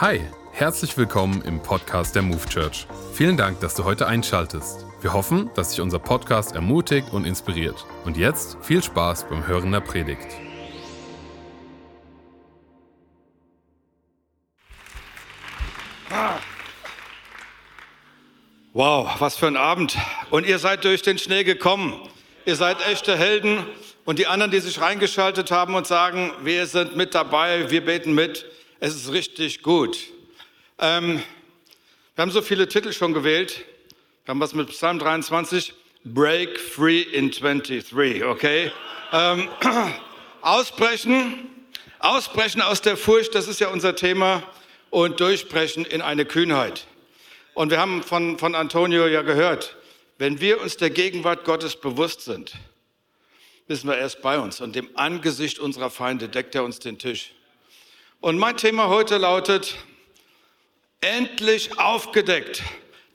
Hi, herzlich willkommen im Podcast der Move Church. Vielen Dank, dass du heute einschaltest. Wir hoffen, dass dich unser Podcast ermutigt und inspiriert. Und jetzt viel Spaß beim Hören der Predigt. Wow, was für ein Abend. Und ihr seid durch den Schnee gekommen. Ihr seid echte Helden. Und die anderen, die sich reingeschaltet haben und sagen, wir sind mit dabei, wir beten mit, es ist richtig gut. Ähm, wir haben so viele Titel schon gewählt. Wir haben was mit Psalm 23, Break Free in 23, okay? Ähm, ausbrechen, ausbrechen aus der Furcht, das ist ja unser Thema, und durchbrechen in eine Kühnheit. Und wir haben von, von Antonio ja gehört, wenn wir uns der Gegenwart Gottes bewusst sind, wissen wir erst bei uns. Und dem Angesicht unserer Feinde deckt er uns den Tisch. Und mein Thema heute lautet, endlich aufgedeckt,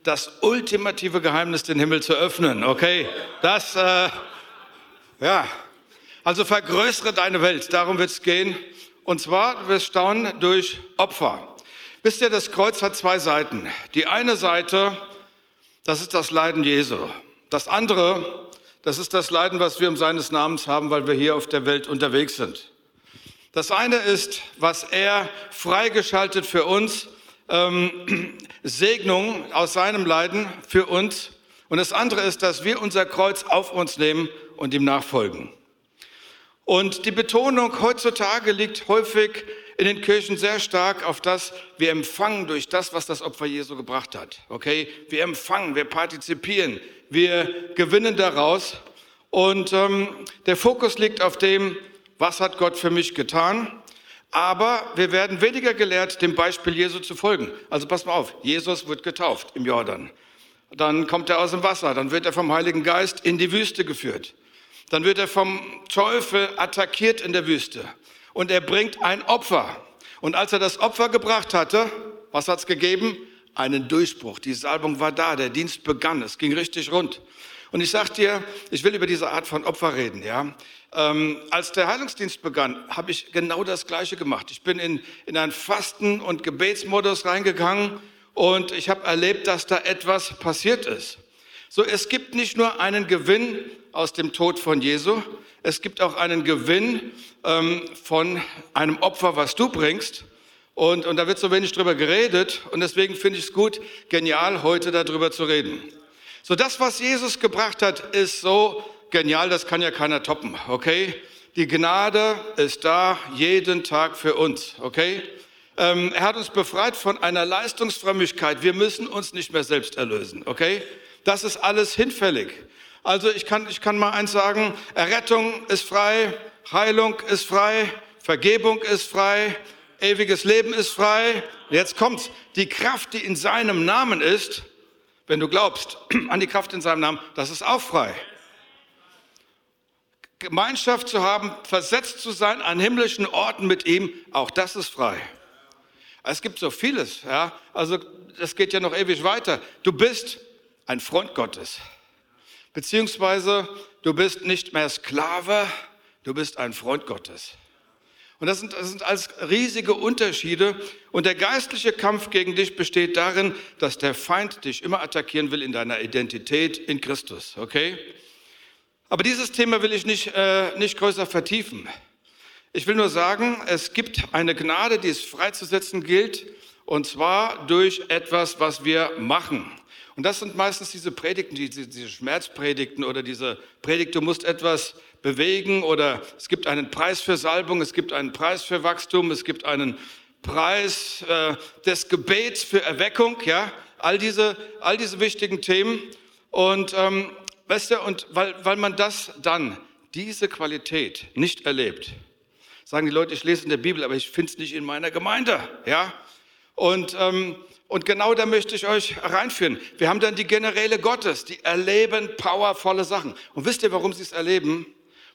das ultimative Geheimnis, den Himmel zu öffnen. Okay, das, äh, ja, also vergrößere deine Welt, darum wird es gehen. Und zwar, du wirst staunen, durch Opfer. Wisst ihr, das Kreuz hat zwei Seiten. Die eine Seite, das ist das Leiden Jesu. Das andere, das ist das Leiden, was wir um seines Namens haben, weil wir hier auf der Welt unterwegs sind. Das eine ist, was er freigeschaltet für uns, ähm, Segnung aus seinem Leiden für uns. Und das andere ist, dass wir unser Kreuz auf uns nehmen und ihm nachfolgen. Und die Betonung heutzutage liegt häufig in den Kirchen sehr stark auf das, wir empfangen durch das, was das Opfer Jesu gebracht hat. Okay? Wir empfangen, wir partizipieren, wir gewinnen daraus. Und ähm, der Fokus liegt auf dem, was hat Gott für mich getan? Aber wir werden weniger gelehrt, dem Beispiel Jesu zu folgen. Also pass mal auf, Jesus wird getauft im Jordan. Dann kommt er aus dem Wasser, dann wird er vom Heiligen Geist in die Wüste geführt. Dann wird er vom Teufel attackiert in der Wüste. Und er bringt ein Opfer. Und als er das Opfer gebracht hatte, was hat's gegeben? Einen Durchbruch. Die Salbung war da, der Dienst begann, es ging richtig rund. Und ich sag dir, ich will über diese Art von Opfer reden, ja. Ähm, als der Heilungsdienst begann, habe ich genau das Gleiche gemacht. Ich bin in, in einen Fasten- und Gebetsmodus reingegangen und ich habe erlebt, dass da etwas passiert ist. So, es gibt nicht nur einen Gewinn aus dem Tod von Jesu, es gibt auch einen Gewinn ähm, von einem Opfer, was du bringst. Und, und da wird so wenig drüber geredet und deswegen finde ich es gut, genial, heute darüber zu reden. So, das, was Jesus gebracht hat, ist so genial, das kann ja keiner toppen, okay? Die Gnade ist da jeden Tag für uns, okay? Ähm, er hat uns befreit von einer Leistungsfrömmigkeit. Wir müssen uns nicht mehr selbst erlösen, okay? Das ist alles hinfällig. Also ich kann, ich kann mal eins sagen, Errettung ist frei, Heilung ist frei, Vergebung ist frei, ewiges Leben ist frei. Jetzt kommt's, die Kraft, die in seinem Namen ist, wenn du glaubst an die Kraft in seinem Namen, das ist auch frei. Gemeinschaft zu haben, versetzt zu sein an himmlischen Orten mit ihm, auch das ist frei. Es gibt so vieles, ja. Also, das geht ja noch ewig weiter. Du bist ein Freund Gottes. Beziehungsweise, du bist nicht mehr Sklave, du bist ein Freund Gottes. Und das sind, das sind alles riesige Unterschiede. Und der geistliche Kampf gegen dich besteht darin, dass der Feind dich immer attackieren will in deiner Identität in Christus. Okay? Aber dieses Thema will ich nicht, äh, nicht größer vertiefen. Ich will nur sagen, es gibt eine Gnade, die es freizusetzen gilt, und zwar durch etwas, was wir machen. Und das sind meistens diese Predigten, diese, diese Schmerzpredigten oder diese Predigt, du musst etwas bewegen oder es gibt einen Preis für Salbung, es gibt einen Preis für Wachstum, es gibt einen Preis äh, des Gebets für Erweckung, ja, all diese, all diese wichtigen Themen. Und ähm, Weißt du, und weil, weil man das dann, diese Qualität nicht erlebt, sagen die Leute, ich lese in der Bibel, aber ich finde es nicht in meiner Gemeinde. Ja? Und, ähm, und genau da möchte ich euch reinführen. Wir haben dann die Generäle Gottes, die erleben powervolle Sachen. Und wisst ihr, warum sie es erleben?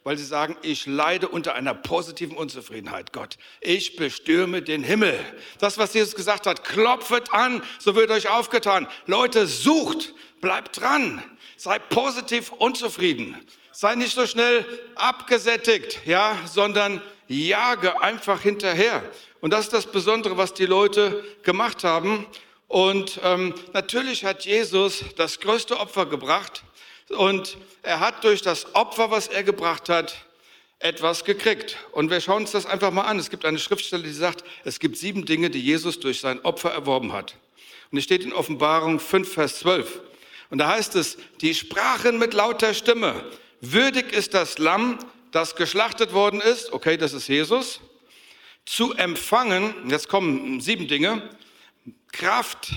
Weil sie sagen, ich leide unter einer positiven Unzufriedenheit, Gott. Ich bestürme den Himmel. Das, was Jesus gesagt hat, klopfet an, so wird euch aufgetan. Leute, sucht, bleibt dran. Sei positiv unzufrieden. Sei nicht so schnell abgesättigt, ja, sondern jage einfach hinterher. Und das ist das Besondere, was die Leute gemacht haben. Und ähm, natürlich hat Jesus das größte Opfer gebracht. Und er hat durch das Opfer, was er gebracht hat, etwas gekriegt. Und wir schauen uns das einfach mal an. Es gibt eine Schriftstelle, die sagt, es gibt sieben Dinge, die Jesus durch sein Opfer erworben hat. Und es steht in Offenbarung 5, Vers 12. Und da heißt es, die sprachen mit lauter Stimme, würdig ist das Lamm, das geschlachtet worden ist, okay, das ist Jesus, zu empfangen, jetzt kommen sieben Dinge, Kraft,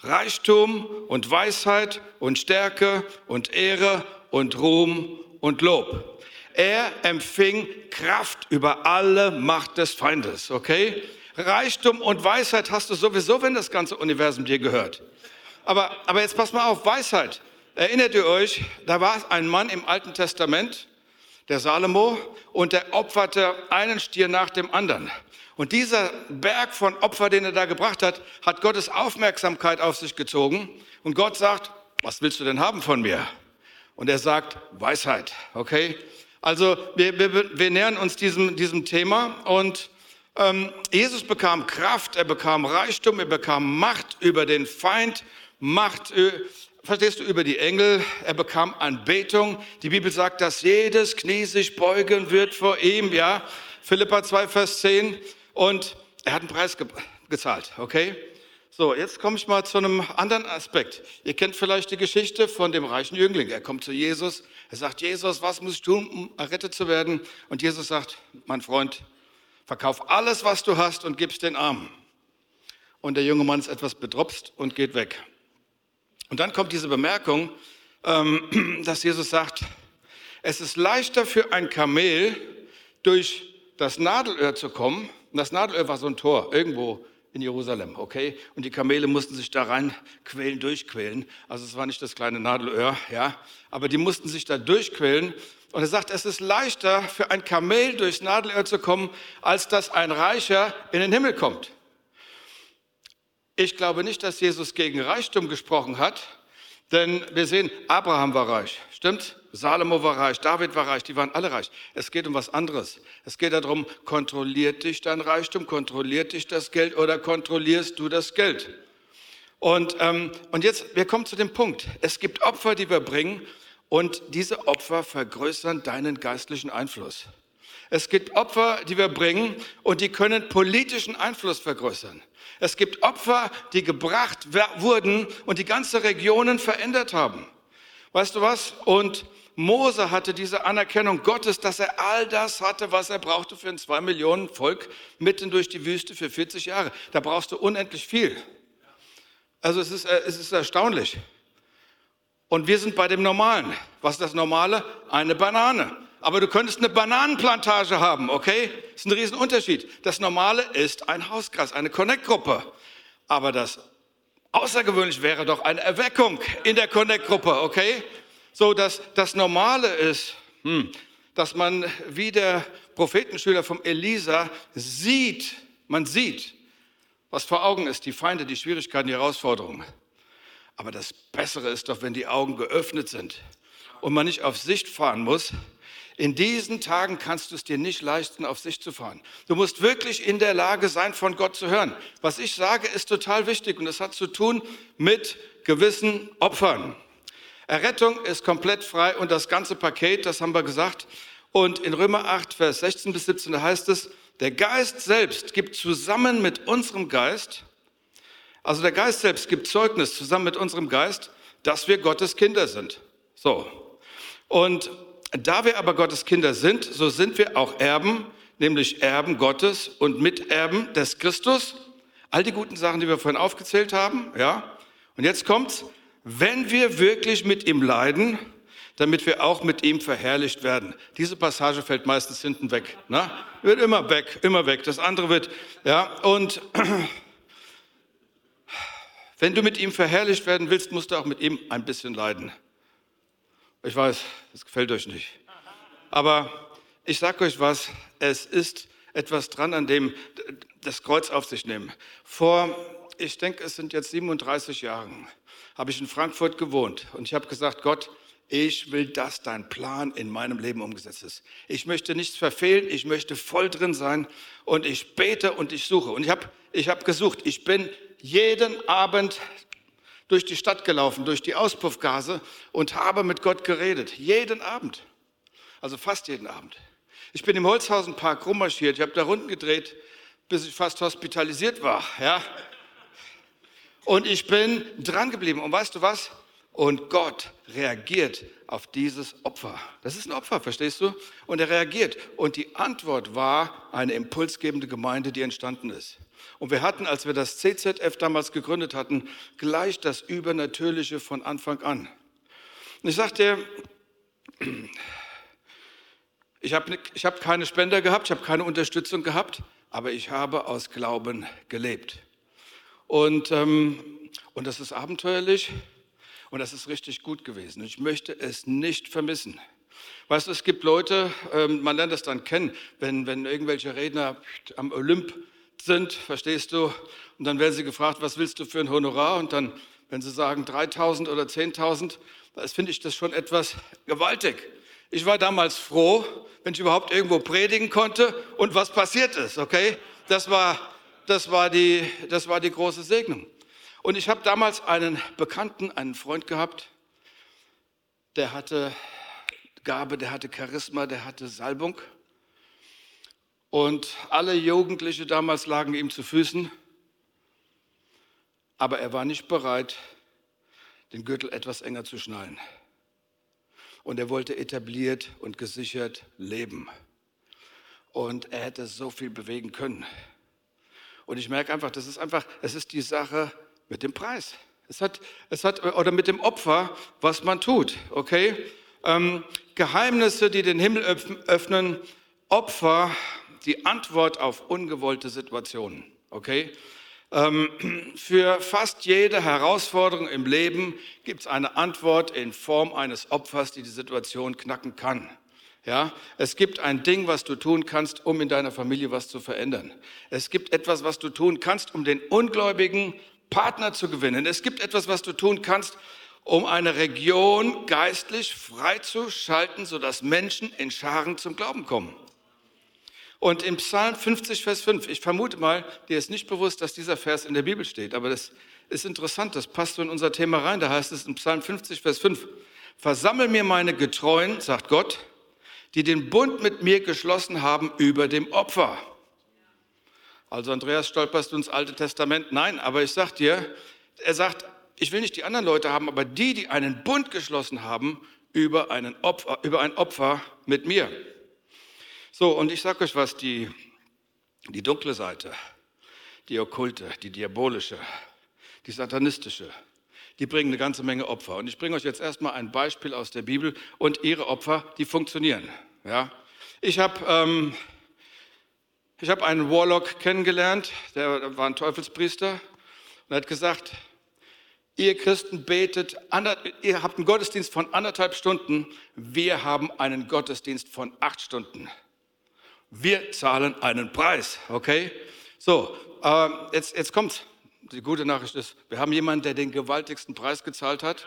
Reichtum und Weisheit und Stärke und Ehre und Ruhm und Lob. Er empfing Kraft über alle Macht des Feindes, okay? Reichtum und Weisheit hast du sowieso, wenn das ganze Universum dir gehört. Aber, aber jetzt pass mal auf, Weisheit. Erinnert ihr euch, da war ein Mann im Alten Testament, der Salomo, und der opferte einen Stier nach dem anderen. Und dieser Berg von Opfer, den er da gebracht hat, hat Gottes Aufmerksamkeit auf sich gezogen. Und Gott sagt, was willst du denn haben von mir? Und er sagt, Weisheit, okay? Also wir, wir, wir nähern uns diesem, diesem Thema und ähm, Jesus bekam Kraft, er bekam Reichtum, er bekam Macht über den Feind, Macht, äh, verstehst du, über die Engel, er bekam Anbetung. Die Bibel sagt, dass jedes Knie sich beugen wird vor ihm, ja. Philippa 2, Vers 10. Und er hat einen Preis ge gezahlt, okay? So, jetzt komme ich mal zu einem anderen Aspekt. Ihr kennt vielleicht die Geschichte von dem reichen Jüngling. Er kommt zu Jesus, er sagt, Jesus, was muss ich tun, um errettet zu werden? Und Jesus sagt, mein Freund, verkauf alles, was du hast und gib's den Armen. Und der junge Mann ist etwas bedropst und geht weg. Und dann kommt diese Bemerkung, ähm, dass Jesus sagt, es ist leichter für ein Kamel durch das Nadelöhr zu kommen. Und das Nadelöhr war so ein Tor irgendwo in Jerusalem, okay? Und die Kamele mussten sich da rein quälen, durchquälen. Also es war nicht das kleine Nadelöhr, ja? Aber die mussten sich da durchquälen. Und er sagt, es ist leichter für ein Kamel durchs Nadelöhr zu kommen, als dass ein Reicher in den Himmel kommt. Ich glaube nicht, dass Jesus gegen Reichtum gesprochen hat, denn wir sehen, Abraham war reich, stimmt? Salomo war reich, David war reich, die waren alle reich. Es geht um was anderes. Es geht darum, kontrolliert dich dein Reichtum, kontrolliert dich das Geld oder kontrollierst du das Geld? Und, ähm, und jetzt, wir kommen zu dem Punkt. Es gibt Opfer, die wir bringen und diese Opfer vergrößern deinen geistlichen Einfluss. Es gibt Opfer, die wir bringen und die können politischen Einfluss vergrößern. Es gibt Opfer, die gebracht wurden und die ganze Regionen verändert haben. Weißt du was? Und Mose hatte diese Anerkennung Gottes, dass er all das hatte, was er brauchte für ein zwei Millionen Volk mitten durch die Wüste für 40 Jahre. Da brauchst du unendlich viel. Also es ist, äh, es ist erstaunlich. Und wir sind bei dem Normalen. Was ist das Normale? Eine Banane. Aber du könntest eine Bananenplantage haben, okay? Das ist ein Riesenunterschied. Das Normale ist ein Hauskreis, eine Connect-Gruppe. Aber das Außergewöhnlich wäre doch eine Erweckung in der Connect-Gruppe, okay? So, dass das Normale ist, hm, dass man wie der Prophetenschüler vom Elisa sieht, man sieht, was vor Augen ist, die Feinde, die Schwierigkeiten, die Herausforderungen. Aber das Bessere ist doch, wenn die Augen geöffnet sind und man nicht auf Sicht fahren muss. In diesen Tagen kannst du es dir nicht leisten, auf Sicht zu fahren. Du musst wirklich in der Lage sein, von Gott zu hören. Was ich sage, ist total wichtig und es hat zu tun mit gewissen Opfern. Errettung ist komplett frei und das ganze Paket, das haben wir gesagt. Und in Römer 8, Vers 16 bis 17 heißt es, der Geist selbst gibt zusammen mit unserem Geist, also der Geist selbst gibt Zeugnis zusammen mit unserem Geist, dass wir Gottes Kinder sind. So. Und da wir aber Gottes Kinder sind, so sind wir auch Erben, nämlich Erben Gottes und Miterben des Christus. All die guten Sachen, die wir vorhin aufgezählt haben, ja. Und jetzt kommt's, wenn wir wirklich mit ihm leiden, damit wir auch mit ihm verherrlicht werden. Diese Passage fällt meistens hinten weg. Ne? Wird immer weg, immer weg. Das andere wird, ja, und wenn du mit ihm verherrlicht werden willst, musst du auch mit ihm ein bisschen leiden. Ich weiß, das gefällt euch nicht. Aber ich sage euch was, es ist etwas dran, an dem das Kreuz auf sich nehmen. Vor, ich denke, es sind jetzt 37 Jahren, habe ich in Frankfurt gewohnt und ich habe gesagt, Gott, ich will, dass dein Plan in meinem Leben umgesetzt ist. Ich möchte nichts verfehlen, ich möchte voll drin sein und ich bete und ich suche. Und ich habe ich hab gesucht, ich bin jeden Abend durch die Stadt gelaufen, durch die Auspuffgase und habe mit Gott geredet. Jeden Abend. Also fast jeden Abend. Ich bin im Holzhausenpark rummarschiert, ich habe da Runden gedreht, bis ich fast hospitalisiert war. Ja? Und ich bin dran geblieben. Und weißt du was? Und Gott reagiert auf dieses Opfer. Das ist ein Opfer, verstehst du? Und er reagiert. Und die Antwort war eine impulsgebende Gemeinde, die entstanden ist. Und wir hatten, als wir das CZF damals gegründet hatten, gleich das Übernatürliche von Anfang an. Und ich sagte, ich habe ich hab keine Spender gehabt, ich habe keine Unterstützung gehabt, aber ich habe aus Glauben gelebt. Und, ähm, und das ist abenteuerlich und das ist richtig gut gewesen. Ich möchte es nicht vermissen. Weißt du, es gibt Leute, ähm, man lernt das dann kennen, wenn, wenn irgendwelche Redner am Olymp sind, verstehst du, und dann werden sie gefragt, was willst du für ein Honorar? Und dann, wenn sie sagen 3000 oder 10.000, das finde ich das schon etwas gewaltig. Ich war damals froh, wenn ich überhaupt irgendwo predigen konnte und was passiert ist, okay? Das war das war die, das war die große Segnung. Und ich habe damals einen Bekannten, einen Freund gehabt, der hatte Gabe, der hatte Charisma, der hatte Salbung. Und alle Jugendliche damals lagen ihm zu Füßen. Aber er war nicht bereit, den Gürtel etwas enger zu schnallen. Und er wollte etabliert und gesichert leben. Und er hätte so viel bewegen können. Und ich merke einfach, das ist einfach, es ist die Sache mit dem Preis. Es hat, es hat, oder mit dem Opfer, was man tut, okay? Ähm, Geheimnisse, die den Himmel öffnen, Opfer, die Antwort auf ungewollte Situationen, okay? Ähm, für fast jede Herausforderung im Leben gibt es eine Antwort in Form eines Opfers, die die Situation knacken kann. Ja, es gibt ein Ding, was du tun kannst, um in deiner Familie was zu verändern. Es gibt etwas, was du tun kannst, um den ungläubigen Partner zu gewinnen. Es gibt etwas, was du tun kannst, um eine Region geistlich freizuschalten, sodass Menschen in Scharen zum Glauben kommen. Und im Psalm 50, Vers 5, ich vermute mal, dir ist nicht bewusst, dass dieser Vers in der Bibel steht, aber das ist interessant, das passt so in unser Thema rein. Da heißt es im Psalm 50, Vers 5, versammel mir meine Getreuen, sagt Gott, die den Bund mit mir geschlossen haben über dem Opfer. Also Andreas, stolperst du ins Alte Testament? Nein, aber ich sag dir, er sagt, ich will nicht die anderen Leute haben, aber die, die einen Bund geschlossen haben über, einen Opfer, über ein Opfer mit mir. So, und ich sage euch was, die, die dunkle Seite, die okkulte, die diabolische, die satanistische, die bringen eine ganze Menge Opfer. Und ich bringe euch jetzt erstmal ein Beispiel aus der Bibel und ihre Opfer, die funktionieren. Ja? Ich habe ähm, hab einen Warlock kennengelernt, der war ein Teufelspriester und hat gesagt, ihr Christen betet, ihr habt einen Gottesdienst von anderthalb Stunden, wir haben einen Gottesdienst von acht Stunden. Wir zahlen einen Preis, okay? So, äh, jetzt, jetzt kommt's. Die gute Nachricht ist, wir haben jemanden, der den gewaltigsten Preis gezahlt hat.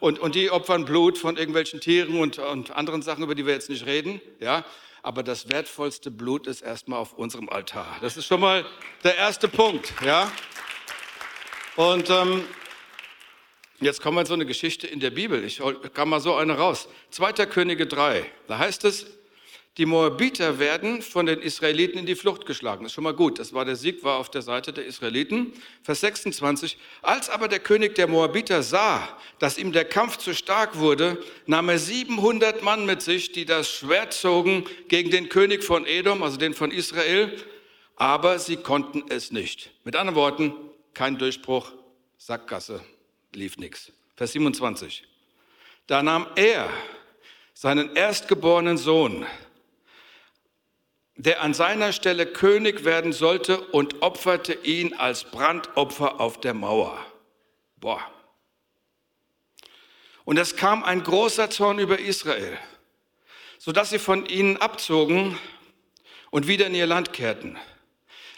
Und, und die opfern Blut von irgendwelchen Tieren und, und anderen Sachen, über die wir jetzt nicht reden. Ja? Aber das wertvollste Blut ist erstmal auf unserem Altar. Das ist schon mal der erste Punkt. Ja? Und ähm, jetzt kommen wir so eine Geschichte in der Bibel. Ich kam mal so eine raus. 2. Könige 3. Da heißt es, die Moabiter werden von den Israeliten in die Flucht geschlagen. Das ist schon mal gut. Das war der Sieg, war auf der Seite der Israeliten. Vers 26. Als aber der König der Moabiter sah, dass ihm der Kampf zu stark wurde, nahm er 700 Mann mit sich, die das Schwert zogen gegen den König von Edom, also den von Israel. Aber sie konnten es nicht. Mit anderen Worten, kein Durchbruch, Sackgasse, lief nichts. Vers 27. Da nahm er seinen erstgeborenen Sohn, der an seiner Stelle König werden sollte und opferte ihn als Brandopfer auf der Mauer. Boah. Und es kam ein großer Zorn über Israel, sodass sie von ihnen abzogen und wieder in ihr Land kehrten.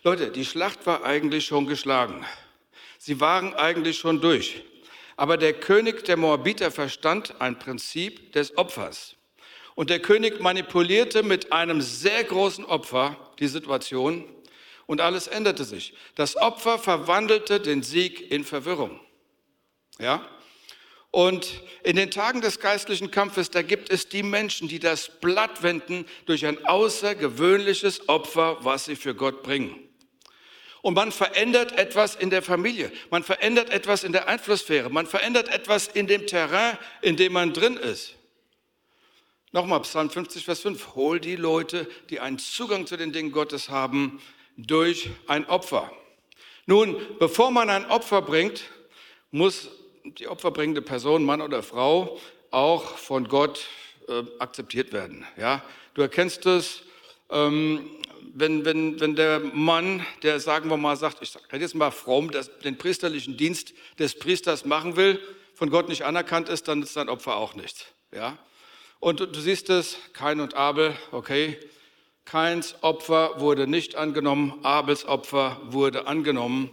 Leute, die Schlacht war eigentlich schon geschlagen. Sie waren eigentlich schon durch. Aber der König der Moabiter verstand ein Prinzip des Opfers. Und der König manipulierte mit einem sehr großen Opfer die Situation und alles änderte sich. Das Opfer verwandelte den Sieg in Verwirrung. Ja? Und in den Tagen des geistlichen Kampfes, da gibt es die Menschen, die das Blatt wenden durch ein außergewöhnliches Opfer, was sie für Gott bringen. Und man verändert etwas in der Familie, man verändert etwas in der Einflusssphäre, man verändert etwas in dem Terrain, in dem man drin ist. Nochmal, Psalm 50, Vers 5. Hol die Leute, die einen Zugang zu den Dingen Gottes haben, durch ein Opfer. Nun, bevor man ein Opfer bringt, muss die opferbringende Person, Mann oder Frau, auch von Gott äh, akzeptiert werden. Ja? Du erkennst es, ähm, wenn, wenn, wenn der Mann, der sagen wir mal sagt, ich rede jetzt mal fromm, das, den priesterlichen Dienst des Priesters machen will, von Gott nicht anerkannt ist, dann ist sein Opfer auch nichts. Ja? Und du, siehst es, Kain und Abel, okay, Kains Opfer wurde nicht angenommen, Abels Opfer wurde angenommen.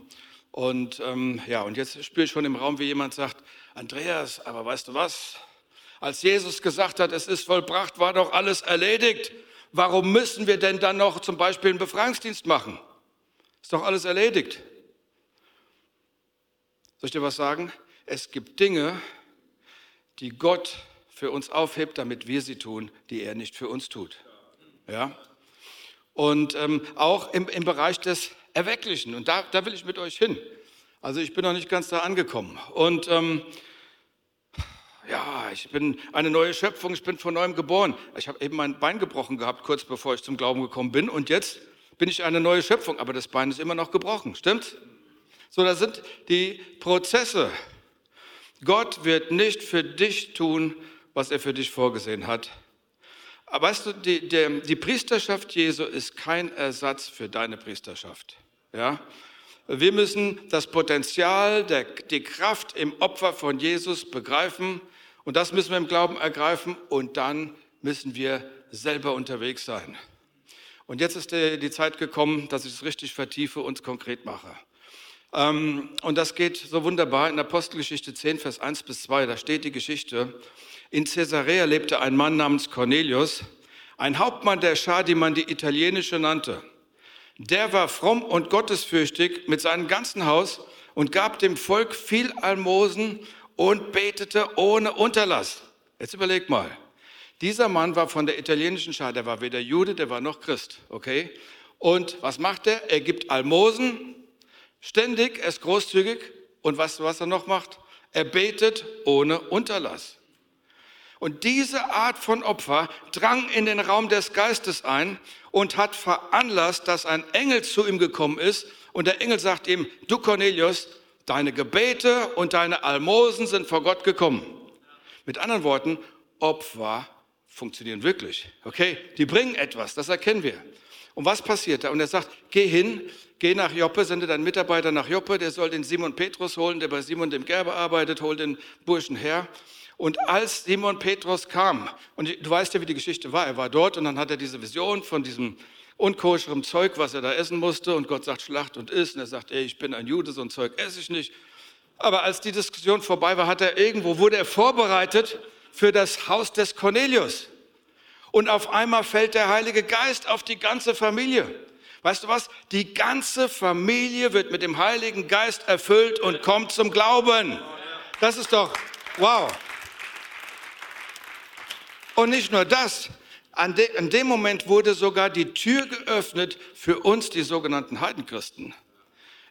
Und ähm, ja, und jetzt spüre ich schon im Raum, wie jemand sagt, Andreas, aber weißt du was? Als Jesus gesagt hat, es ist vollbracht, war doch alles erledigt. Warum müssen wir denn dann noch zum Beispiel einen Befreiungsdienst machen? Ist doch alles erledigt. Soll ich dir was sagen? Es gibt Dinge, die Gott für uns aufhebt, damit wir sie tun, die er nicht für uns tut. Ja? Und ähm, auch im, im Bereich des Erwecklichen. Und da, da will ich mit euch hin. Also ich bin noch nicht ganz da angekommen. Und ähm, ja, ich bin eine neue Schöpfung, ich bin von neuem geboren. Ich habe eben mein Bein gebrochen gehabt, kurz bevor ich zum Glauben gekommen bin. Und jetzt bin ich eine neue Schöpfung, aber das Bein ist immer noch gebrochen, stimmt? So, da sind die Prozesse. Gott wird nicht für dich tun, was er für dich vorgesehen hat. Aber weißt du, die, die, die Priesterschaft Jesu ist kein Ersatz für deine Priesterschaft. Ja? Wir müssen das Potenzial, der, die Kraft im Opfer von Jesus begreifen und das müssen wir im Glauben ergreifen und dann müssen wir selber unterwegs sein. Und jetzt ist die, Zeit gekommen, dass ich es richtig vertiefe und konkret mache. Ähm, und das geht so wunderbar in Apostelgeschichte 10, Vers 1 bis 2. Da steht die Geschichte. In Caesarea lebte ein Mann namens Cornelius, ein Hauptmann der Schar, die man die italienische nannte. Der war fromm und gottesfürchtig mit seinem ganzen Haus und gab dem Volk viel Almosen und betete ohne Unterlass. Jetzt überleg mal. Dieser Mann war von der italienischen Schar, der war weder Jude, der war noch Christ, okay? Und was macht er? Er gibt Almosen, ständig, er ist großzügig und du, was er noch macht? Er betet ohne Unterlass. Und diese Art von Opfer drang in den Raum des Geistes ein und hat veranlasst, dass ein Engel zu ihm gekommen ist. Und der Engel sagt ihm, du Cornelius, deine Gebete und deine Almosen sind vor Gott gekommen. Mit anderen Worten, Opfer funktionieren wirklich. Okay, die bringen etwas, das erkennen wir. Und was passiert da? Und er sagt, geh hin, geh nach Joppe, sende deinen Mitarbeiter nach Joppe, der soll den Simon Petrus holen, der bei Simon dem Gerber arbeitet, hol den Burschen her. Und als Simon Petrus kam, und du weißt ja, wie die Geschichte war, er war dort und dann hat er diese Vision von diesem unkoscheren Zeug, was er da essen musste, und Gott sagt, schlacht und isst, und er sagt, ey, ich bin ein Jude, so ein Zeug esse ich nicht. Aber als die Diskussion vorbei war, hat er irgendwo, wurde er vorbereitet für das Haus des Cornelius. Und auf einmal fällt der Heilige Geist auf die ganze Familie. Weißt du was? Die ganze Familie wird mit dem Heiligen Geist erfüllt und kommt zum Glauben. Das ist doch, wow. Und nicht nur das, an, de, an dem Moment wurde sogar die Tür geöffnet für uns, die sogenannten Heidenchristen.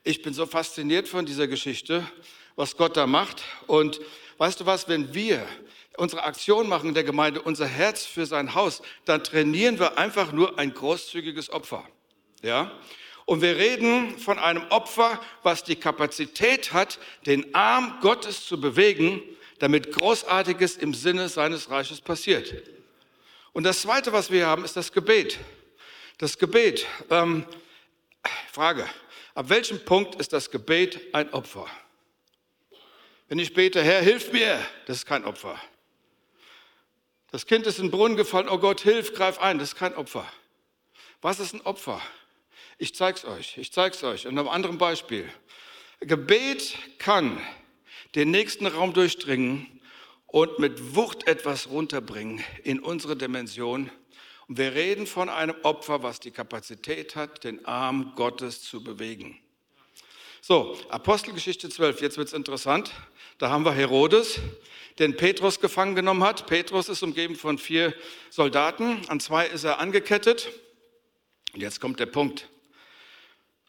Ich bin so fasziniert von dieser Geschichte, was Gott da macht. Und weißt du was, wenn wir unsere Aktion machen in der Gemeinde, unser Herz für sein Haus, dann trainieren wir einfach nur ein großzügiges Opfer. Ja? Und wir reden von einem Opfer, was die Kapazität hat, den Arm Gottes zu bewegen, damit Großartiges im Sinne seines Reiches passiert. Und das Zweite, was wir haben, ist das Gebet. Das Gebet. Ähm, Frage, ab welchem Punkt ist das Gebet ein Opfer? Wenn ich bete, Herr, hilf mir, das ist kein Opfer. Das Kind ist in den Brunnen gefallen, oh Gott, hilf, greif ein, das ist kein Opfer. Was ist ein Opfer? Ich zeige es euch, ich zeige es euch. Und einem anderen Beispiel. Gebet kann den nächsten Raum durchdringen und mit Wucht etwas runterbringen in unsere Dimension. Und wir reden von einem Opfer, was die Kapazität hat, den Arm Gottes zu bewegen. So, Apostelgeschichte 12, jetzt wird es interessant. Da haben wir Herodes, den Petrus gefangen genommen hat. Petrus ist umgeben von vier Soldaten, an zwei ist er angekettet. Und jetzt kommt der Punkt.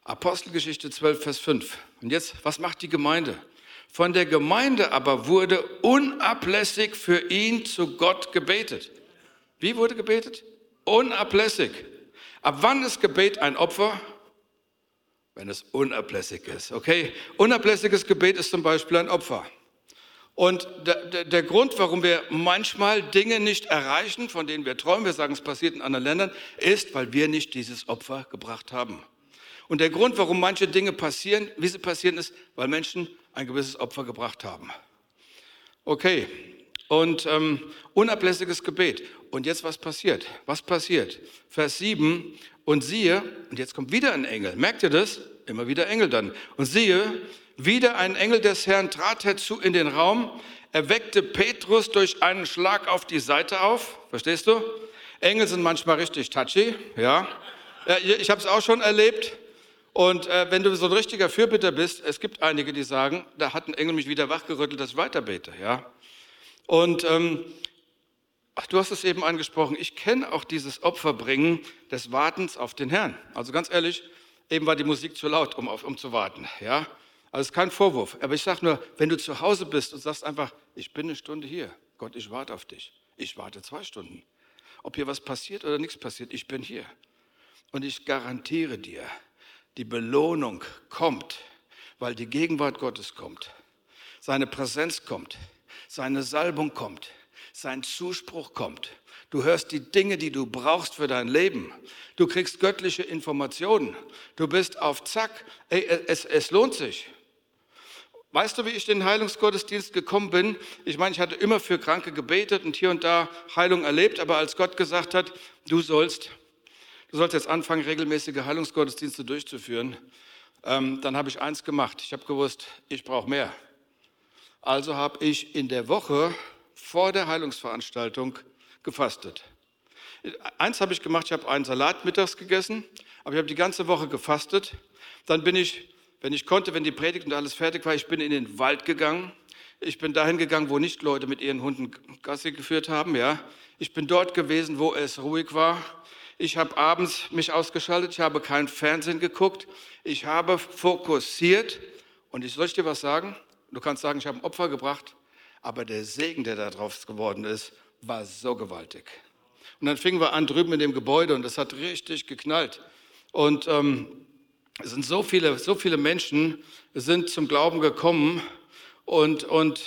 Apostelgeschichte 12, Vers 5. Und jetzt, was macht die Gemeinde? Von der Gemeinde aber wurde unablässig für ihn zu Gott gebetet. Wie wurde gebetet? Unablässig. Ab wann ist Gebet ein Opfer? Wenn es unablässig ist. Okay? Unablässiges Gebet ist zum Beispiel ein Opfer. Und der, der, der, Grund, warum wir manchmal Dinge nicht erreichen, von denen wir träumen, wir sagen, es passiert in anderen Ländern, ist, weil wir nicht dieses Opfer gebracht haben. Und der Grund, warum manche Dinge passieren, wie sie passieren, ist, weil Menschen ein gewisses Opfer gebracht haben. Okay, und ähm, unablässiges Gebet. Und jetzt was passiert? Was passiert? Vers 7, und siehe, und jetzt kommt wieder ein Engel. Merkt ihr das? Immer wieder Engel dann. Und siehe, wieder ein Engel des Herrn trat herzu in den Raum, er weckte Petrus durch einen Schlag auf die Seite auf. Verstehst du? Engel sind manchmal richtig touchy, ja. Ich habe es auch schon erlebt. Und äh, wenn du so ein richtiger Fürbitter bist, es gibt einige, die sagen, da hat ein Engel mich wieder wachgerüttelt, dass ich weiterbete, ja. Und ähm, ach, du hast es eben angesprochen, ich kenne auch dieses Opferbringen des Wartens auf den Herrn. Also ganz ehrlich, eben war die Musik zu laut, um, auf, um zu warten, ja. Also ist kein Vorwurf. Aber ich sage nur, wenn du zu Hause bist und sagst einfach, ich bin eine Stunde hier. Gott, ich warte auf dich. Ich warte zwei Stunden. Ob hier was passiert oder nichts passiert, ich bin hier. Und ich garantiere dir, die Belohnung kommt, weil die Gegenwart Gottes kommt. Seine Präsenz kommt. Seine Salbung kommt. Sein Zuspruch kommt. Du hörst die Dinge, die du brauchst für dein Leben. Du kriegst göttliche Informationen. Du bist auf Zack. Ey, es, es lohnt sich. Weißt du, wie ich den Heilungsgottesdienst gekommen bin? Ich meine, ich hatte immer für Kranke gebetet und hier und da Heilung erlebt, aber als Gott gesagt hat, du sollst, du sollst jetzt anfangen, regelmäßige Heilungsgottesdienste durchzuführen, ähm, dann habe ich eins gemacht. Ich habe gewusst, ich brauche mehr. Also habe ich in der Woche vor der Heilungsveranstaltung gefastet. Eins habe ich gemacht, ich habe einen Salat mittags gegessen, aber ich habe die ganze Woche gefastet. Dann bin ich wenn ich konnte, wenn die Predigt und alles fertig war, ich bin in den Wald gegangen. Ich bin dahin gegangen, wo nicht Leute mit ihren Hunden Gassi geführt haben, ja. Ich bin dort gewesen, wo es ruhig war. Ich habe abends mich ausgeschaltet, ich habe kein Fernsehen geguckt. Ich habe fokussiert. Und ich soll ich dir was sagen? Du kannst sagen, ich habe ein Opfer gebracht, aber der Segen, der da drauf geworden ist, war so gewaltig. Und dann fingen wir an drüben in dem Gebäude und das hat richtig geknallt. Und ähm, es sind so viele, so viele Menschen sind zum Glauben gekommen und, und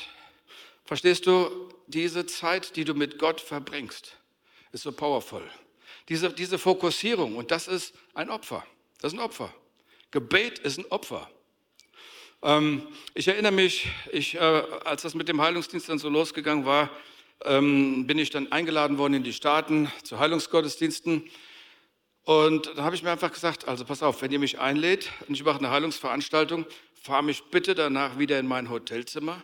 verstehst du, diese Zeit, die du mit Gott verbringst, ist so powerful. Diese, diese Fokussierung und das ist ein Opfer. Das ist ein Opfer. Gebet ist ein Opfer. Ähm, ich erinnere mich, ich, äh, als das mit dem Heilungsdienst dann so losgegangen war, ähm, bin ich dann eingeladen worden in die Staaten zu Heilungsgottesdiensten. Und dann habe ich mir einfach gesagt, also pass auf, wenn ihr mich einlädt und ich mache eine Heilungsveranstaltung, fahr mich bitte danach wieder in mein Hotelzimmer,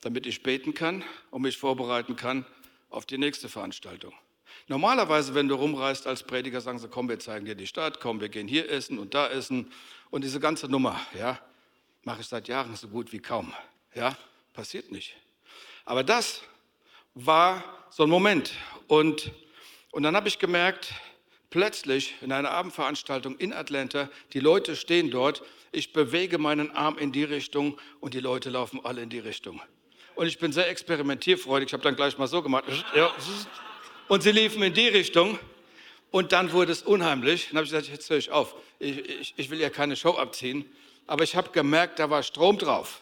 damit ich beten kann und mich vorbereiten kann auf die nächste Veranstaltung. Normalerweise, wenn du rumreist als Prediger, sagen sie, komm, wir zeigen dir die Stadt, komm, wir gehen hier essen und da essen. Und diese ganze Nummer, ja, mache ich seit Jahren so gut wie kaum. Ja, passiert nicht. Aber das war so ein Moment. Und, und dann habe ich gemerkt, plötzlich in einer Abendveranstaltung in Atlanta, die Leute stehen dort, ich bewege meinen Arm in die Richtung und die Leute laufen alle in die Richtung. Und ich bin sehr experimentierfreudig, ich habe dann gleich mal so gemacht. Und sie liefen in die Richtung und dann wurde es unheimlich. Dann habe ich gesagt, jetzt höre ich auf, ich, ich, ich will ja keine Show abziehen, aber ich habe gemerkt, da war Strom drauf.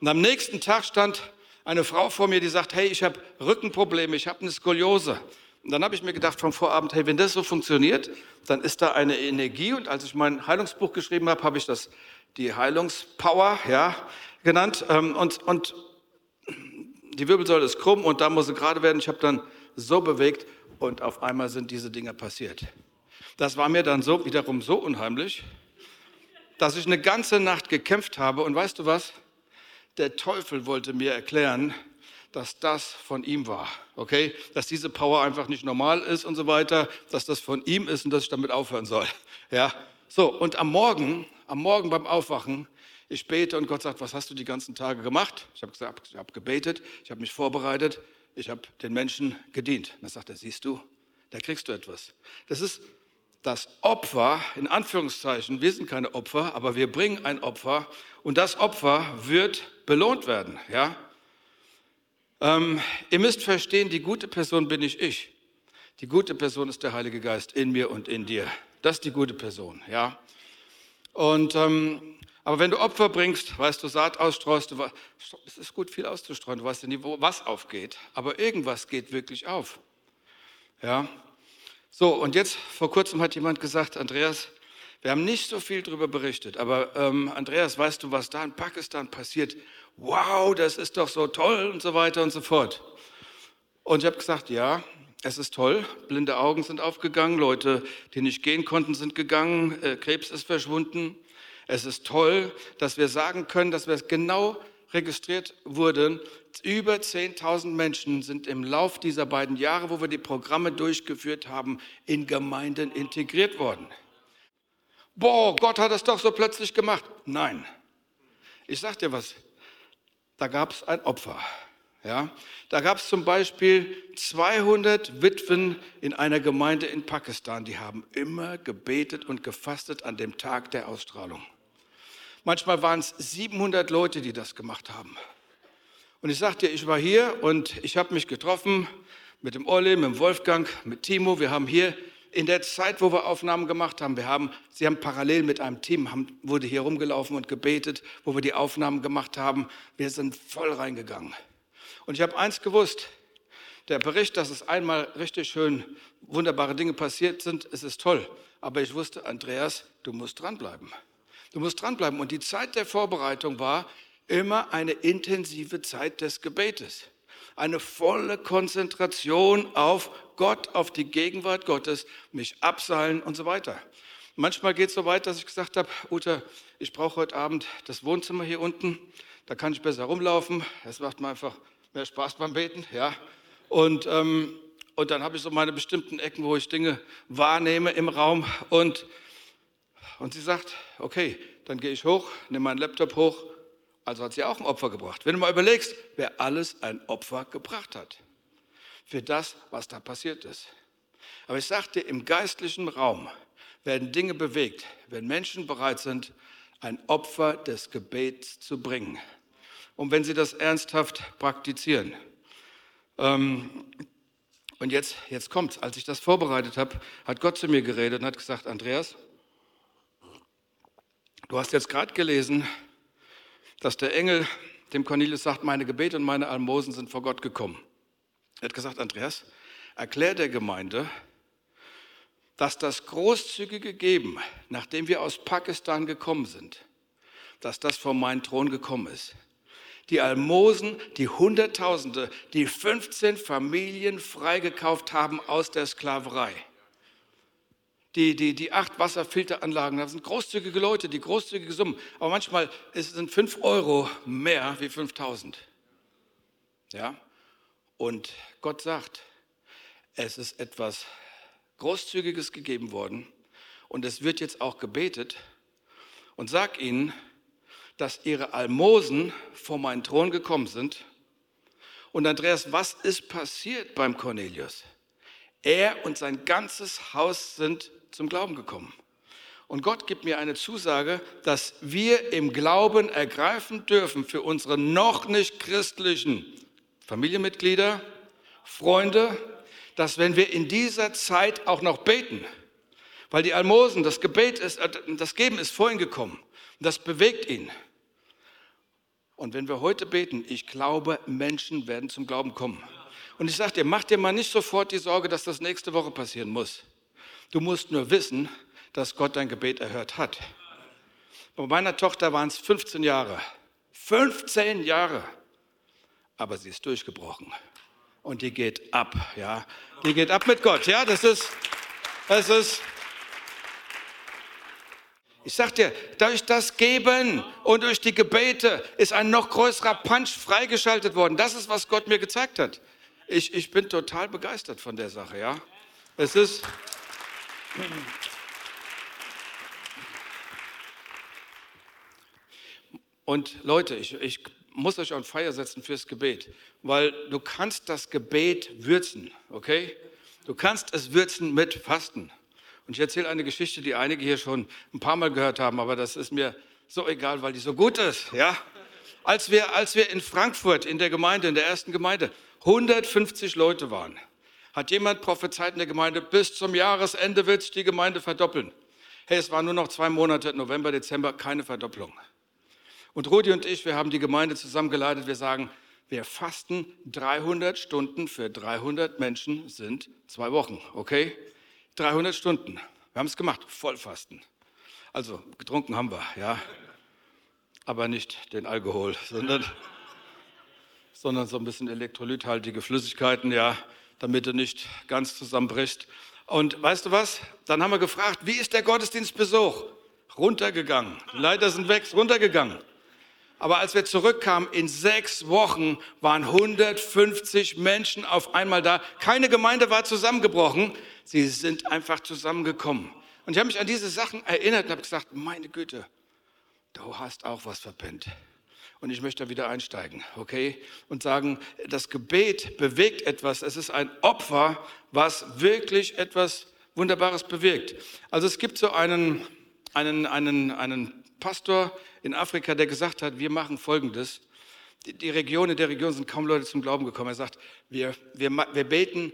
Und am nächsten Tag stand eine Frau vor mir, die sagt, hey, ich habe Rückenprobleme, ich habe eine Skoliose. Und dann habe ich mir gedacht vom Vorabend, hey, wenn das so funktioniert, dann ist da eine Energie. Und als ich mein Heilungsbuch geschrieben habe, habe ich das die Heilungspower ja, genannt. Ähm, und, und die Wirbelsäule ist krumm und da muss sie gerade werden. Ich habe dann so bewegt und auf einmal sind diese Dinge passiert. Das war mir dann so wiederum so unheimlich, dass ich eine ganze Nacht gekämpft habe. Und weißt du was? der Teufel wollte mir erklären, dass das von ihm war. Okay? Dass diese Power einfach nicht normal ist und so weiter, dass das von ihm ist und dass ich damit aufhören soll. Ja? So, und am Morgen, am Morgen beim Aufwachen, ich bete und Gott sagt, was hast du die ganzen Tage gemacht? Ich habe gesagt, ich habe gebetet, ich habe mich vorbereitet, ich habe den Menschen gedient. Dann sagt er, siehst du, da kriegst du etwas. Das ist das Opfer, in Anführungszeichen, wir sind keine Opfer, aber wir bringen ein Opfer und das Opfer wird belohnt werden. Ja? Ähm, ihr müsst verstehen, die gute Person bin nicht ich. Die gute Person ist der Heilige Geist in mir und in dir. Das ist die gute Person. Ja? Und, ähm, aber wenn du Opfer bringst, weißt du, Saat ausstreust, du, es ist gut, viel auszustreuen, du weißt ja nie, was aufgeht, aber irgendwas geht wirklich auf. Ja? So, und jetzt vor kurzem hat jemand gesagt, Andreas, wir haben nicht so viel darüber berichtet, aber ähm, Andreas, weißt du, was da in Pakistan passiert? Wow, das ist doch so toll und so weiter und so fort. Und ich habe gesagt, ja, es ist toll. Blinde Augen sind aufgegangen, Leute, die nicht gehen konnten, sind gegangen, äh, Krebs ist verschwunden. Es ist toll, dass wir sagen können, dass wir es genau registriert wurden. Über 10.000 Menschen sind im Lauf dieser beiden Jahre, wo wir die Programme durchgeführt haben, in Gemeinden integriert worden. Boah, Gott hat das doch so plötzlich gemacht. Nein. Ich sag dir was. Da gab es ein Opfer. Ja, da gab es zum Beispiel 200 Witwen in einer Gemeinde in Pakistan, die haben immer gebetet und gefastet an dem Tag der Ausstrahlung. Manchmal waren es 700 Leute, die das gemacht haben. Und ich sagte, ich war hier und ich habe mich getroffen mit dem Olli, mit dem Wolfgang, mit Timo. Wir haben hier in der Zeit, wo wir Aufnahmen gemacht haben, wir haben, sie haben parallel mit einem Team, haben, wurde hier rumgelaufen und gebetet, wo wir die Aufnahmen gemacht haben. Wir sind voll reingegangen. Und ich habe eins gewusst, der Bericht, dass es einmal richtig schön wunderbare Dinge passiert sind, es ist toll. Aber ich wusste, Andreas, du musst dranbleiben. Du musst dranbleiben. Und die Zeit der Vorbereitung war immer eine intensive Zeit des Gebetes. Eine volle Konzentration auf Gott, auf die Gegenwart Gottes, mich abseilen und so weiter. Manchmal geht es so weit, dass ich gesagt habe, Uta, ich brauche heute Abend das Wohnzimmer hier unten, da kann ich besser rumlaufen, es macht mir einfach mehr Spaß beim Beten, ja. Und, ähm, und dann habe ich so meine bestimmten Ecken, wo ich Dinge wahrnehme im Raum und und sie sagt, okay, dann gehe ich hoch, nehme meinen Laptop hoch. Also hat sie auch ein Opfer gebracht. Wenn du mal überlegst, wer alles ein Opfer gebracht hat für das, was da passiert ist. Aber ich sagte, im geistlichen Raum werden Dinge bewegt, wenn Menschen bereit sind, ein Opfer des Gebets zu bringen. Und wenn sie das ernsthaft praktizieren. Ähm, und jetzt, jetzt kommt's. Als ich das vorbereitet habe, hat Gott zu mir geredet und hat gesagt, Andreas, Du hast jetzt gerade gelesen, dass der Engel dem Cornelius sagt, meine Gebete und meine Almosen sind vor Gott gekommen. Er hat gesagt, Andreas, erklär der Gemeinde, dass das großzügige Geben, nachdem wir aus Pakistan gekommen sind, dass das vor meinen Thron gekommen ist. Die Almosen, die Hunderttausende, die 15 Familien freigekauft haben aus der Sklaverei die, die, die acht Wasserfilteranlagen, das sind großzügige Leute, die großzügige Summen. Aber manchmal sind fünf Euro mehr wie 5000. Ja? Und Gott sagt, es ist etwas Großzügiges gegeben worden und es wird jetzt auch gebetet und sag ihnen, dass ihre Almosen vor meinen Thron gekommen sind. Und Andreas, was ist passiert beim Cornelius? Er und sein ganzes Haus sind zum Glauben gekommen. Und Gott gibt mir eine Zusage, dass wir im Glauben ergreifen dürfen für unsere noch nicht christlichen Familienmitglieder, Freunde, dass wenn wir in dieser Zeit auch noch beten, weil die Almosen, das Gebet ist, äh, das Geben ist vorhin gekommen, und das bewegt ihn. Und wenn wir heute beten, ich glaube, Menschen werden zum Glauben kommen. Und ich sage dir, mach dir mal nicht sofort die Sorge, dass das nächste Woche passieren muss. Du musst nur wissen, dass Gott dein Gebet erhört hat. Bei meiner Tochter waren es 15 Jahre. 15 Jahre. Aber sie ist durchgebrochen. Und die geht ab, ja. Die geht ab mit Gott, ja. Das ist, das ist. Ich sag dir, durch das Geben und durch die Gebete ist ein noch größerer Punch freigeschaltet worden. Das ist, was Gott mir gezeigt hat. Ich, ich bin total begeistert von der Sache, ja. Es ist. Und Leute, ich, ich muss euch auf Feier setzen fürs Gebet, weil du kannst das Gebet würzen, okay? Du kannst es würzen mit Fasten. Und ich erzähle eine Geschichte, die einige hier schon ein paar Mal gehört haben, aber das ist mir so egal, weil die so gut ist, ja? Als wir, als wir in Frankfurt in der Gemeinde, in der ersten Gemeinde, 150 Leute waren, hat jemand prophezeit in der Gemeinde, bis zum Jahresende wird sich die Gemeinde verdoppeln. Hey, es waren nur noch zwei Monate, November, Dezember, keine Verdopplung. Und Rudi und ich, wir haben die Gemeinde zusammengeleitet. Wir sagen, wir fasten 300 Stunden für 300 Menschen sind zwei Wochen, okay? 300 Stunden. Wir haben es gemacht, Vollfasten. Also getrunken haben wir, ja. Aber nicht den Alkohol, sondern, sondern so ein bisschen elektrolythaltige Flüssigkeiten, ja, damit du nicht ganz zusammenbrichst. Und weißt du was? Dann haben wir gefragt, wie ist der Gottesdienstbesuch? Runtergegangen. Die Leiter sind weg, runtergegangen. Aber als wir zurückkamen, in sechs Wochen waren 150 Menschen auf einmal da. Keine Gemeinde war zusammengebrochen. Sie sind einfach zusammengekommen. Und ich habe mich an diese Sachen erinnert und habe gesagt, meine Güte, du hast auch was verpennt. Und ich möchte da wieder einsteigen, okay? Und sagen, das Gebet bewegt etwas. Es ist ein Opfer, was wirklich etwas Wunderbares bewirkt. Also es gibt so einen, einen, einen, einen Pastor in Afrika, der gesagt hat, wir machen Folgendes. Die, die Region, in der Region sind kaum Leute zum Glauben gekommen. Er sagt, wir, wir, wir, beten,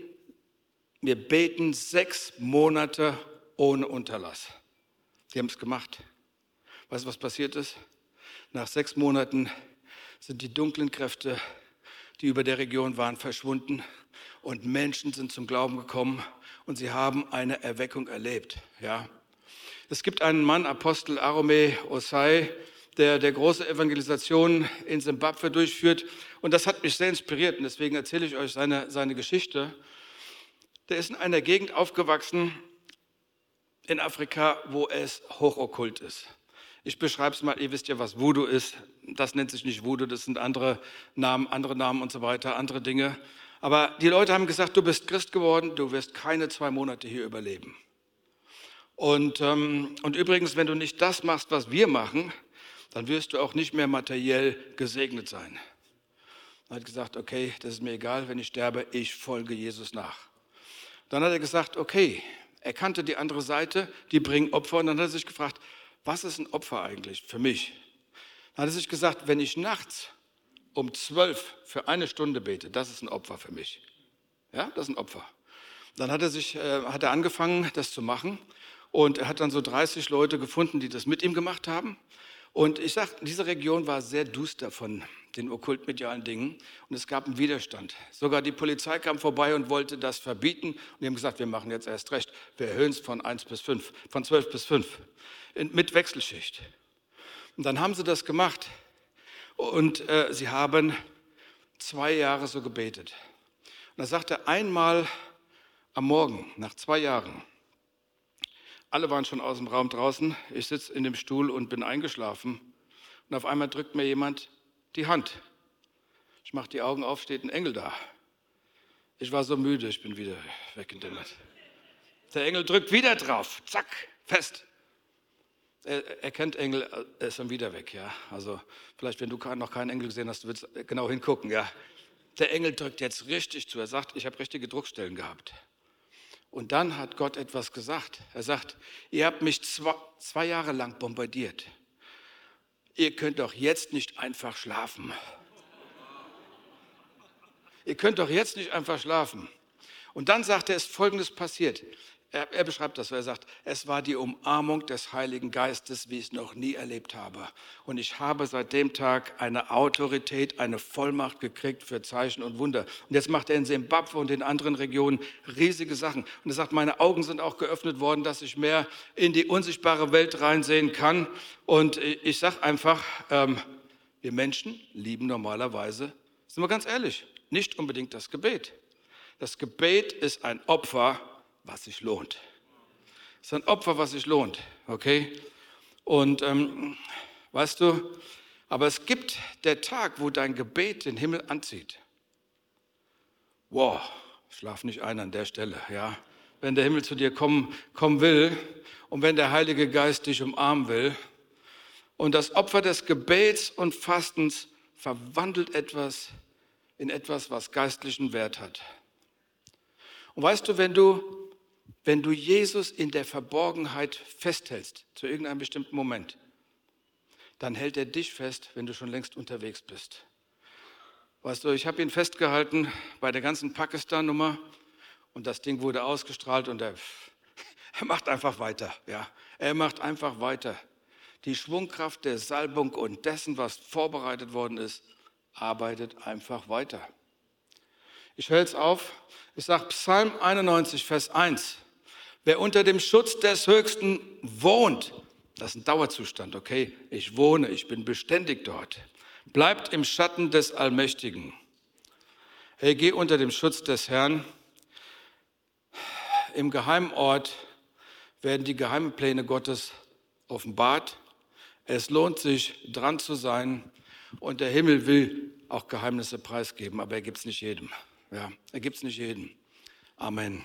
wir beten sechs Monate ohne Unterlass. Die haben es gemacht. Weißt du, was passiert ist? Nach sechs Monaten sind die dunklen Kräfte, die über der Region waren, verschwunden und Menschen sind zum Glauben gekommen und sie haben eine Erweckung erlebt. Ja, es gibt einen Mann, Apostel Arome Osai, der, der große Evangelisation in Simbabwe durchführt. Und das hat mich sehr inspiriert und deswegen erzähle ich euch seine, seine Geschichte. Der ist in einer Gegend aufgewachsen in Afrika, wo es hochokkult ist. Ich beschreibe es mal, ihr wisst ja, was Voodoo ist. Das nennt sich nicht Voodoo, das sind andere Namen, andere Namen und so weiter, andere Dinge. Aber die Leute haben gesagt, du bist Christ geworden, du wirst keine zwei Monate hier überleben. Und, ähm, und übrigens, wenn du nicht das machst, was wir machen, dann wirst du auch nicht mehr materiell gesegnet sein. Er hat gesagt, okay, das ist mir egal, wenn ich sterbe, ich folge Jesus nach. Dann hat er gesagt, okay, er kannte die andere Seite, die bringen Opfer. Und dann hat er sich gefragt, was ist ein Opfer eigentlich für mich? Dann hat er sich gesagt, wenn ich nachts um zwölf für eine Stunde bete, das ist ein Opfer für mich. Ja, das ist ein Opfer. Dann hat er, sich, äh, hat er angefangen, das zu machen. Und er hat dann so 30 Leute gefunden, die das mit ihm gemacht haben. Und ich sage, diese Region war sehr duster von den okkultmedialen Dingen und es gab einen Widerstand. Sogar die Polizei kam vorbei und wollte das verbieten und die haben gesagt, wir machen jetzt erst recht. Wir erhöhen es von 1 bis 5, von 12 bis 5 mit Wechselschicht. Und dann haben sie das gemacht und äh, sie haben zwei Jahre so gebetet. Und da sagte einmal am Morgen, nach zwei Jahren, alle waren schon aus dem Raum draußen. Ich sitze in dem Stuhl und bin eingeschlafen. Und auf einmal drückt mir jemand die Hand. Ich mache die Augen auf, steht ein Engel da. Ich war so müde, ich bin wieder weg in der Der Engel drückt wieder drauf. Zack, fest. Er, er kennt Engel, er ist dann wieder weg, ja. Also vielleicht, wenn du noch keinen Engel gesehen hast, du willst genau hingucken, ja. Der Engel drückt jetzt richtig zu. Er sagt, ich habe richtige Druckstellen gehabt. Und dann hat Gott etwas gesagt. Er sagt, ihr habt mich zwei, zwei Jahre lang bombardiert. Ihr könnt doch jetzt nicht einfach schlafen. Ihr könnt doch jetzt nicht einfach schlafen. Und dann sagt er, ist Folgendes passiert. Er, er, beschreibt das, er sagt, es war die Umarmung des Heiligen Geistes, wie ich es noch nie erlebt habe. Und ich habe seit dem Tag eine Autorität, eine Vollmacht gekriegt für Zeichen und Wunder. Und jetzt macht er in Simbabwe und in anderen Regionen riesige Sachen. Und er sagt, meine Augen sind auch geöffnet worden, dass ich mehr in die unsichtbare Welt reinsehen kann. Und ich sage einfach, ähm, wir Menschen lieben normalerweise, sind wir ganz ehrlich, nicht unbedingt das Gebet. Das Gebet ist ein Opfer was sich lohnt. Es ist ein Opfer, was sich lohnt, okay? Und ähm, weißt du, aber es gibt der Tag, wo dein Gebet den Himmel anzieht. Wow, schlaf nicht ein an der Stelle, ja. Wenn der Himmel zu dir kommen, kommen will und wenn der Heilige Geist dich umarmen will. Und das Opfer des Gebets und Fastens verwandelt etwas in etwas, was geistlichen Wert hat. Und weißt du, wenn du, wenn du Jesus in der Verborgenheit festhältst, zu irgendeinem bestimmten Moment, dann hält er dich fest, wenn du schon längst unterwegs bist. Weißt du, ich habe ihn festgehalten bei der ganzen Pakistan-Nummer und das Ding wurde ausgestrahlt und er, er macht einfach weiter. Ja, er macht einfach weiter. Die Schwungkraft der Salbung und dessen, was vorbereitet worden ist, arbeitet einfach weiter. Ich höre jetzt auf. Ich sage Psalm 91, Vers 1. Wer unter dem Schutz des Höchsten wohnt, das ist ein Dauerzustand, okay? Ich wohne, ich bin beständig dort. Bleibt im Schatten des Allmächtigen. Hey, geh unter dem Schutz des Herrn. Im geheimen Ort werden die geheimen Pläne Gottes offenbart. Es lohnt sich, dran zu sein. Und der Himmel will auch Geheimnisse preisgeben, aber er gibt es nicht jedem. Ja, er gibt es nicht jedem. Amen.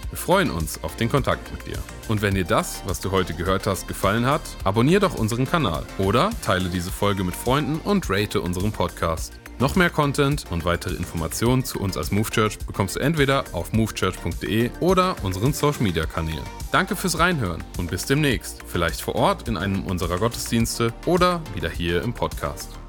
Wir freuen uns auf den Kontakt mit dir. Und wenn dir das, was du heute gehört hast, gefallen hat, abonniere doch unseren Kanal oder teile diese Folge mit Freunden und rate unseren Podcast. Noch mehr Content und weitere Informationen zu uns als Move Church bekommst du entweder auf movechurch.de oder unseren Social Media Kanälen. Danke fürs Reinhören und bis demnächst. Vielleicht vor Ort in einem unserer Gottesdienste oder wieder hier im Podcast.